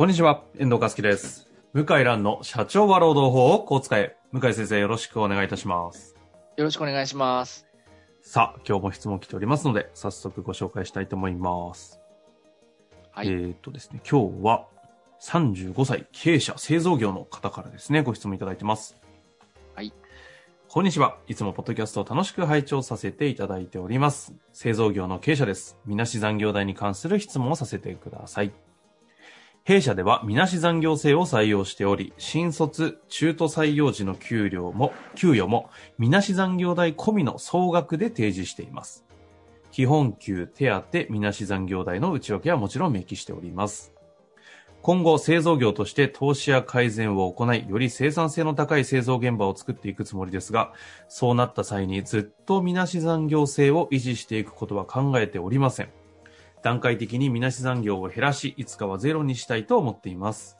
こんにちは、遠藤和樹です。向井蘭の社長は労働法をこう使え。向井先生よろしくお願いいたします。よろしくお願いします。さあ、今日も質問来ておりますので、早速ご紹介したいと思います。はい。えーっとですね、今日は35歳経営者製造業の方からですね、ご質問いただいてます。はい。こんにちは。いつもポッドキャストを楽しく拝聴させていただいております。製造業の経営者です。みなし残業代に関する質問をさせてください。弊社ではみなし残業制を採用しており、新卒、中途採用時の給料も、給与も、みなし残業代込みの総額で提示しています。基本給、手当、みなし残業代の内訳はもちろん明記しております。今後、製造業として投資や改善を行い、より生産性の高い製造現場を作っていくつもりですが、そうなった際にずっとみなし残業制を維持していくことは考えておりません。段階的にみなし残業を減らし、いつかはゼロにしたいと思っています。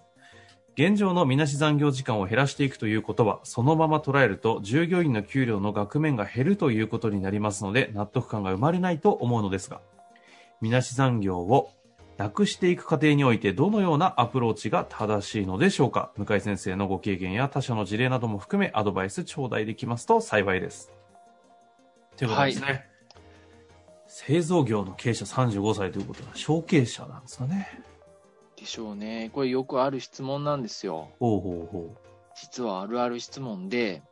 現状のみなし残業時間を減らしていくということは、そのまま捉えると、従業員の給料の額面が減るということになりますので、納得感が生まれないと思うのですが、みなし残業をなくしていく過程において、どのようなアプローチが正しいのでしょうか？向井先生のご経験や他社の事例なども含め、アドバイス頂戴できますと幸いです。ということですね。製造業の経営者35歳ということは、小経営者なんですかね。でしょうね。これよくある質問なんですよ。ほうほうほ実はあるある質問で、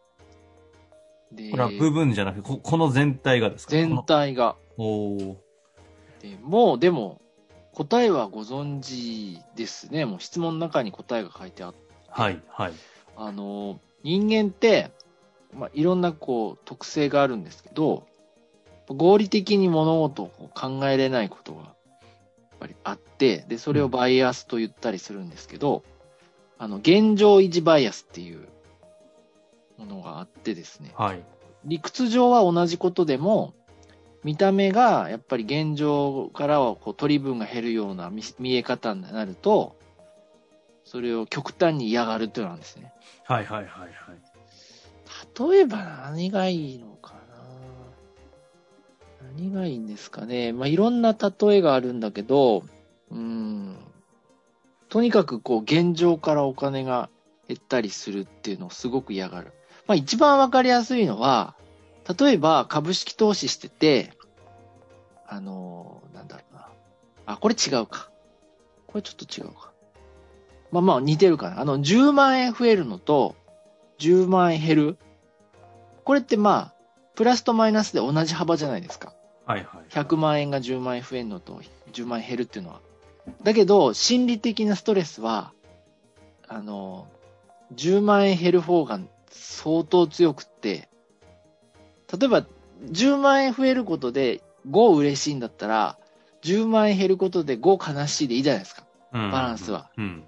でう。これは部分じゃなくて、ここの全体がですか？全体が。おーでもう、でも、答えはご存知ですね。もう質問の中に答えが書いてあって、はい、はい。あの、人間って、まあ、いろんなこう、特性があるんですけど、合理的に物事を考えれないことが、やっぱりあって、で、それをバイアスと言ったりするんですけど、あの、現状維持バイアスっていうものがあってですね、はい。理屈上は同じことでも、見た目がやっぱり現状からはこう取り分が減るような見見え方になると、それを極端に嫌がるっていうのなんですね。はい、はい、はい、はい。例えば何がいいのかな何がいいんですかね。まあ、いろんな例えがあるんだけど、うん。とにかくこう現状からお金が減ったりするっていうのをすごく嫌がる。まあ、一番わかりやすいのは、例えば株式投資してて、あのーなんだろうな。あ、これ違うか。これちょっと違うか。まあまあ似てるかな。あの、10万円増えるのと、10万円減る。これってまあ、プラスとマイナスで同じ幅じゃないですか。はい、はい。100万円が10万円増えるのと10万円減るっていうのは。だけど、心理的なストレスは、あの、10万円減る方が相当強くって、例えば、10万円増えることで5嬉しいんだったら、10万円減ることで5悲しいでいいじゃないですか。うんバランスは。うん。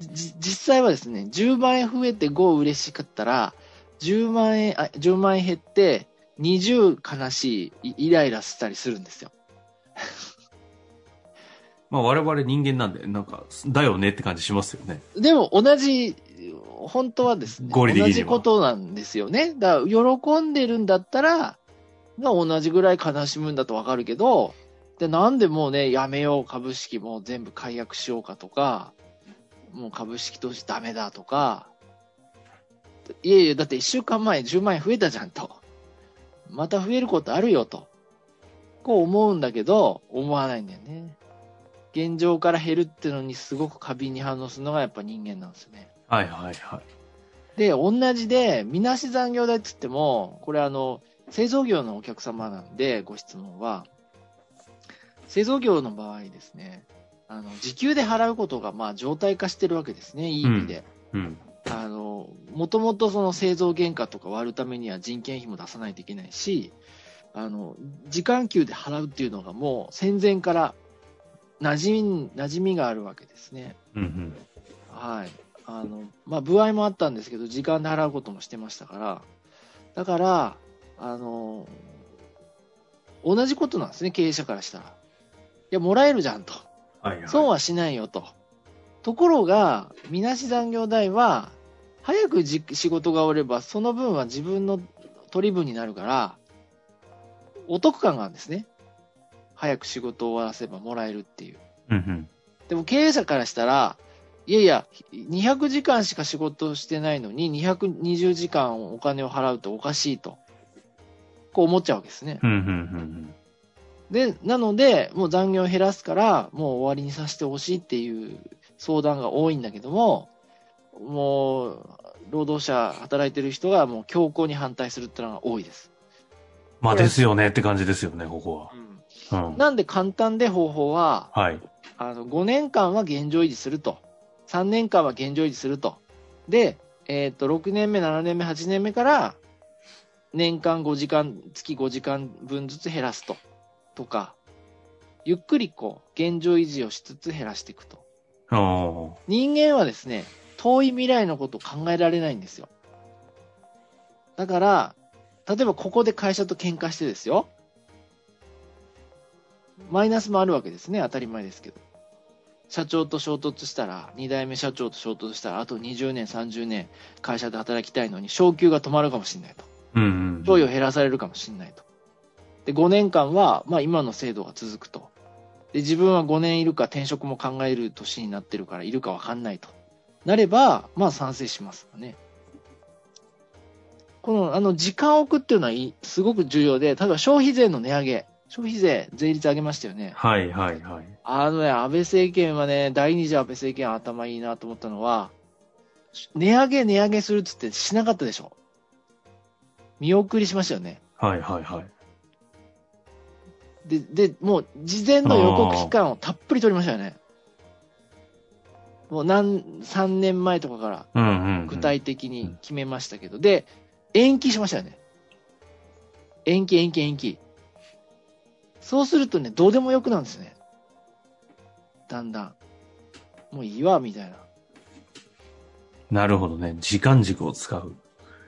じ実際はですね、10万円増えて5嬉しかったら、10万円、あ、10万円減って、20悲しい、イイライラしたりするんですよ。まあ我々人間なんで、なんか、だよねって感じしますよね。でも同じ、本当はですね、同じことなんですよね。だから、喜んでるんだったら、が同じぐらい悲しむんだとわかるけど、で、なんでもうね、やめよう、株式もう全部解約しようかとか、もう株式投資ダメだとか、いやいや、だって1週間前10万円増えたじゃんと。また増えることあるよと。こう思うんだけど、思わないんだよね。現状から減るっていうのにすごく過敏に反応するのがやっぱ人間なんですよね。はい、はい、はい。で、同じで、みなし残業代って言っても、これあの、製造業のお客様なんで、ご質問は、製造業の場合ですね、あの、時給で払うことが、まあ、常態化してるわけですね、いい意味で。うん。あの、もともとその製造原価とか割るためには人件費も出さないといけないし、あの、時間給で払うっていうのがもう戦前から馴染み、馴染みがあるわけですね。うんうん。はい。あの、まあ、部合もあったんですけど、時間で払うこともしてましたから、だから、あの、同じことなんですね、経営者からしたら。いや、もらえるじゃんと。はいはい。損はしないよと。ところが、みなし残業代は、早くじ仕事が終われば、その分は自分の取り分になるから、お得感があるんですね。早く仕事を終わらせばもらえるっていう。うんうん。でも経営者からしたら、いやいや、200時間しか仕事をしてないのに、220時間お金を払うとおかしいと。こう思っちゃうわけですね。うんうんうんで、なので、もう残業を減らすから、もう終わりにさせてほしいっていう相談が多いんだけども、もう、労働者、働いてる人がもう強硬に反対するっていうのが多いです。まあですよねって感じですよね、ここは。うん。なんで簡単で方法は、はい。あの、5年間は現状維持すると。3年間は現状維持すると。で、えっ、と、6年目、7年目、8年目から、年間5時間、月5時間分ずつ減らすと。とか、ゆっくりこう、現状維持をしつつ減らしていくと。人間はですね、遠い未来のことを考えられないんですよ。だから、例えばここで会社と喧嘩してですよ。マイナスもあるわけですね。当たり前ですけど。社長と衝突したら、2代目社長と衝突したら、あと20年、30年会社で働きたいのに、昇給が止まるかもしれないと。うんうん。賞与を減らされるかもしれないと。で、5年間は、まあ今の制度が続くと。で、自分は5年いるか転職も考える年になってるからいるかわかんないと。なれば、まあ賛成しますよね。この、あの、時間を置くっていうのはすごく重要で、例えば消費税の値上げ。消費税、税率上げましたよね。はいはいはい。あのね、安倍政権はね、第二次安倍政権頭いいなと思ったのは、値上げ値上げするっつってしなかったでしょ。見送りしましたよね。はいはいはい。で、で、もう事前の予告期間をたっぷり取りましたよね。もう何、3年前とかからうんうんうん。具体的に決めましたけど、で、延期しましたよね。延期延期延期。そうするとね、どうでもよくなるんですね。だんだん。もういいわ、みたいな。なるほどね。時間軸を使う。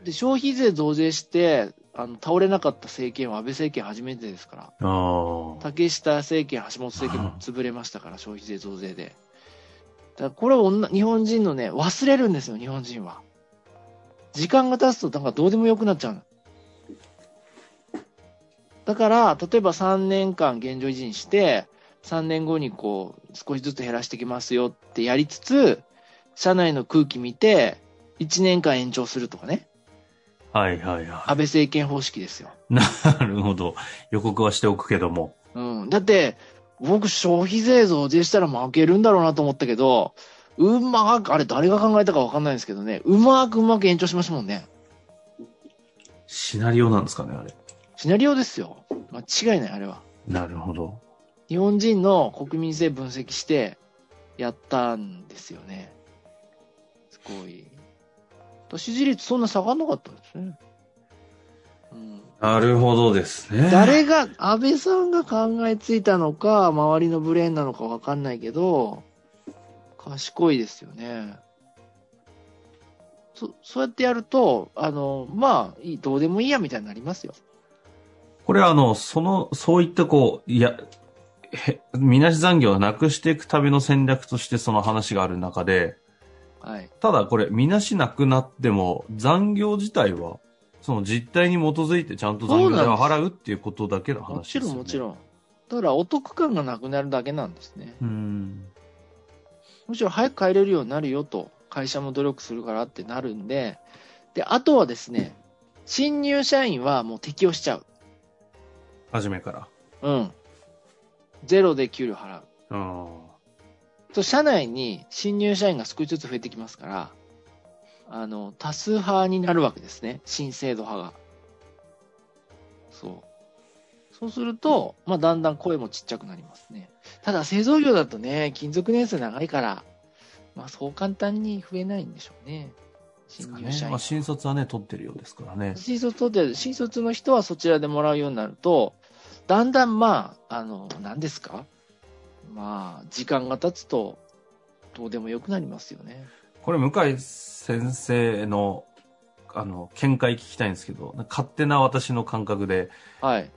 で、消費税増税して、あの、倒れなかった政権は安倍政権初めてですから。竹下政権、橋本政権も潰れましたから、消費税増税で。だからこれを女日本人のね、忘れるんですよ、日本人は。時間が経つと、なんかどうでもよくなっちゃうの。だから、例えば3年間現状維持にして、3年後にこう、少しずつ減らしていきますよってやりつつ、社内の空気見て、1年間延長するとかね。はいはいは安倍政権方式ですよ。い。なるほど。予告はしておくけども。うん。だって、僕消費税増税したら負けるんだろうなと思ったけど、うまく、あれ誰が考えたかわかんないんですけどね、うまくうまく延長しましたもんね。シナリオなんですかね、あれ。シナリオですよ。間違いない、あれは。なるほど。日本人の国民性分析して、やったんですよね。すごい。支持率そんな下がんなかったんですね。うん。なるほどですね。誰が、安倍さんが考えついたのか、周りのブレーンなのかわかんないけど、賢いですよね。そ、そうやってやると、あの、まあ、どうでもいいやみたいになりますよ。これはあの、その、そういったこう、いや、へ、みなし残業をなくしていくための戦略としてその話がある中で、はい。ただこれ、みなしなくなっても、残業自体は、その実態に基づいてちゃんと残業代を払うっていうことだけのもち話ですよね。ろんもちろん。だから、お得感がなくなるだけなんですね。うん。むしろ早く帰れるようになるよと、会社も努力するからってなるんで、で、あとはですね、新入社員はもう適用しちゃう。初めから。うん。ゼロで給料払う。あと、社内に新入社員が少しずつ増えてきますから、あの、多数派になるわけですね。新制度派が。そう。そうすると、まあ、だんだん声もちっちゃくなりますね。ただ、製造業だとね、勤続年数長いから、まあ、そう簡単に増えないんでしょうね。新入社。員まあ、新卒はね、取ってるようですからね。新卒取って、新卒の人はそちらでもらうようになると、だんだんまあ、あの、何ですかまあ、時間が経つと、どうでもよくなりますよね。これ、向井先生の、あの、見解聞きたいんですけど、勝手な私の感覚で、はい。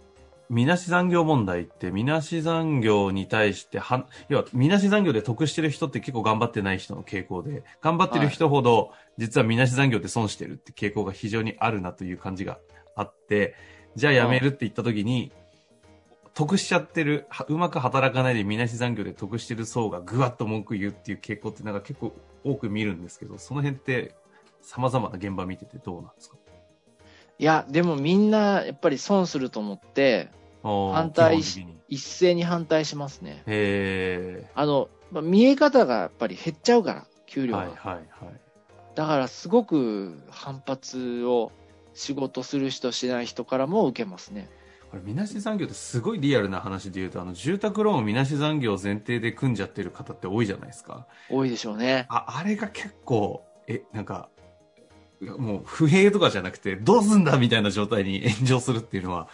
みなし残業問題って、みなし残業に対して、は、要は、みなし残業で得してる人って結構頑張ってない人の傾向で、頑張ってる人ほど、実はみなし残業って損してるって傾向が非常にあるなという感じがあって、じゃあ辞めるって言った時に、得しちゃってる、はうまく働かないでみなし残業で得してる層がぐわっと文句言うっていう傾向ってなんか結構多く見るんですけど、その辺って様々な現場見ててどうなんですか？いや、でもみんな、やっぱり損すると思って、反対基本的に一斉に反対しますね。へあの、まあ、見え方がやっぱり減っちゃうから、給ー。料が。はいはいはい。だからすごく反発を仕事する人しない人からも受けますね。これ、みなし残業ってすごいリアルな話で言うと、あの、住宅ローンをみなし残業前提で組んじゃってる方って多いじゃないですか。多いでしょうね。あ、あれが結構、え、なんか、もう不平とかじゃなくて、どうすんだみたいな状態に 炎上するっていうのは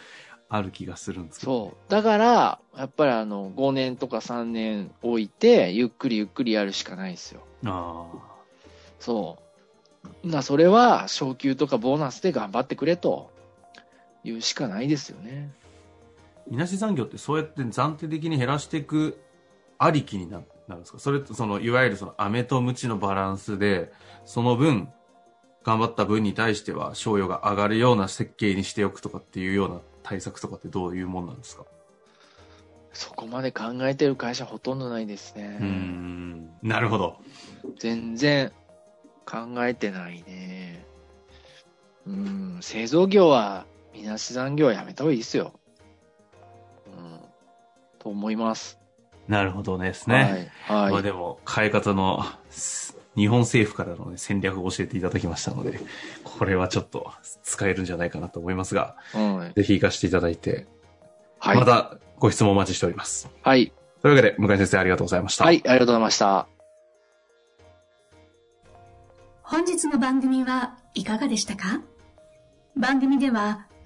ある気がするんですけど、そう。だから、やっぱりあの、5年とか3年置いて、ゆっくりゆっくりやるしかないですよ。あそう。な、それは、昇給とかボーナスで頑張ってくれと、いうしかないですよね。あ。みなし残業ってそうやって暫定的に減らしていくありきにななるんですか？それと、その、いわゆるその、飴とムチのバランスで、その分、頑張った分に対しては、賞与が上がるような設計にしておくとかっていうような対策とかってどういうもんなんですか？そこまで考えてる会社ほとんどないですね。うーん。なるほど。全然考えてないね。うん、製造業は、みなし残業はやめた方がいいですよ。うん、と思います。なるほどですね。はい。はい。まあでも、変え方の、す日本政府からの、ね、戦略を教えていただきましたので、これはちょっと使えるんじゃないかなと思いますが、うんぜひ活かしていただいて、はい。またご質問お待ちしております。はい。というわけで、向井先生ありがとうございました。はい。ありがとうございました。本日の番組はいかがでしたか？番組では